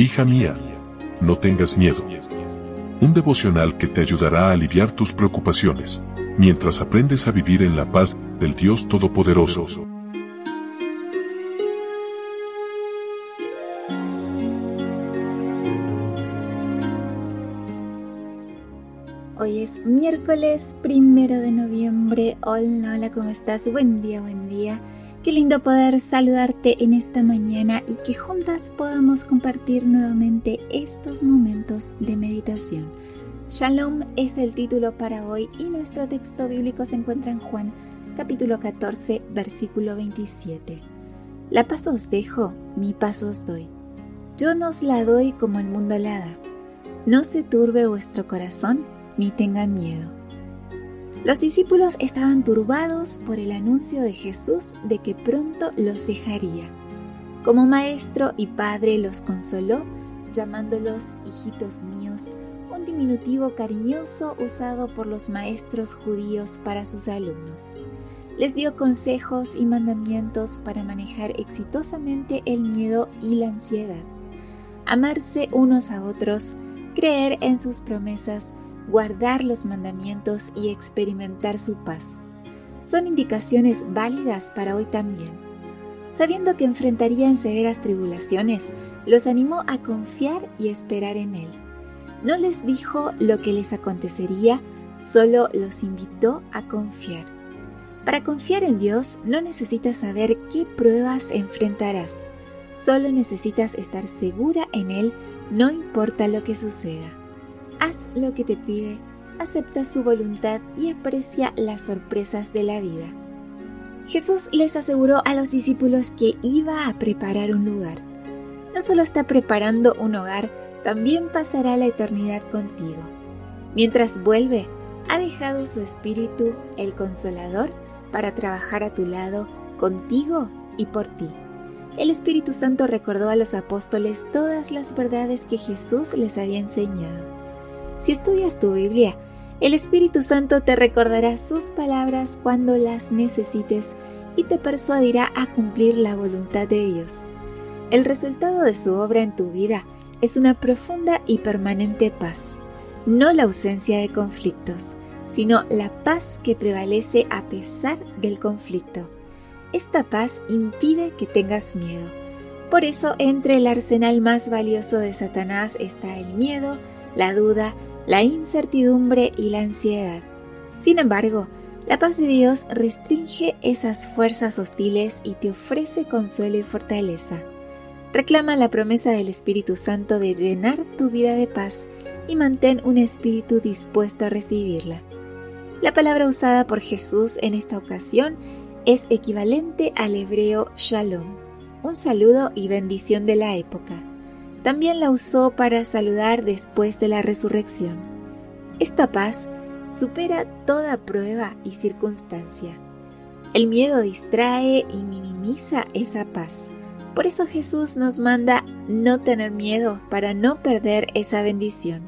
Hija mía, no tengas miedo. Un devocional que te ayudará a aliviar tus preocupaciones, mientras aprendes a vivir en la paz del Dios Todopoderoso. Hoy es miércoles primero de noviembre. Hola, hola, ¿cómo estás? Buen día, buen día. Qué lindo poder saludarte en esta mañana y que juntas podamos compartir nuevamente estos momentos de meditación. Shalom es el título para hoy y nuestro texto bíblico se encuentra en Juan capítulo 14 versículo 27. La paz os dejo, mi paz os doy. Yo no os la doy como el mundo la da. No se turbe vuestro corazón ni tengan miedo. Los discípulos estaban turbados por el anuncio de Jesús de que pronto los dejaría. Como maestro y padre los consoló, llamándolos hijitos míos, un diminutivo cariñoso usado por los maestros judíos para sus alumnos. Les dio consejos y mandamientos para manejar exitosamente el miedo y la ansiedad. Amarse unos a otros, creer en sus promesas, guardar los mandamientos y experimentar su paz. Son indicaciones válidas para hoy también. Sabiendo que enfrentarían severas tribulaciones, los animó a confiar y esperar en Él. No les dijo lo que les acontecería, solo los invitó a confiar. Para confiar en Dios no necesitas saber qué pruebas enfrentarás, solo necesitas estar segura en Él, no importa lo que suceda. Haz lo que te pide, acepta su voluntad y aprecia las sorpresas de la vida. Jesús les aseguró a los discípulos que iba a preparar un lugar. No solo está preparando un hogar, también pasará la eternidad contigo. Mientras vuelve, ha dejado su espíritu, el consolador, para trabajar a tu lado, contigo y por ti. El Espíritu Santo recordó a los apóstoles todas las verdades que Jesús les había enseñado. Si estudias tu Biblia, el Espíritu Santo te recordará sus palabras cuando las necesites y te persuadirá a cumplir la voluntad de Dios. El resultado de su obra en tu vida es una profunda y permanente paz, no la ausencia de conflictos, sino la paz que prevalece a pesar del conflicto. Esta paz impide que tengas miedo. Por eso entre el arsenal más valioso de Satanás está el miedo, la duda, la incertidumbre y la ansiedad. Sin embargo, la paz de Dios restringe esas fuerzas hostiles y te ofrece consuelo y fortaleza. Reclama la promesa del Espíritu Santo de llenar tu vida de paz y mantén un espíritu dispuesto a recibirla. La palabra usada por Jesús en esta ocasión es equivalente al hebreo shalom, un saludo y bendición de la época. También la usó para saludar después de la resurrección. Esta paz supera toda prueba y circunstancia. El miedo distrae y minimiza esa paz. Por eso Jesús nos manda no tener miedo para no perder esa bendición.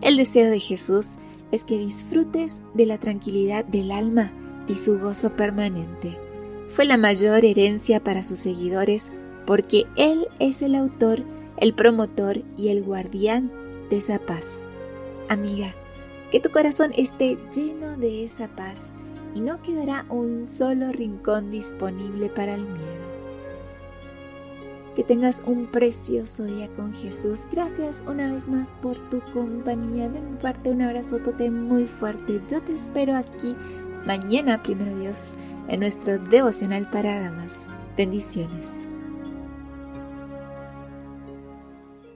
El deseo de Jesús es que disfrutes de la tranquilidad del alma y su gozo permanente. Fue la mayor herencia para sus seguidores porque Él es el autor el promotor y el guardián de esa paz. Amiga, que tu corazón esté lleno de esa paz y no quedará un solo rincón disponible para el miedo. Que tengas un precioso día con Jesús. Gracias una vez más por tu compañía. De mi parte, un abrazote muy fuerte. Yo te espero aquí mañana, primero Dios, en nuestro devocional para damas. Bendiciones.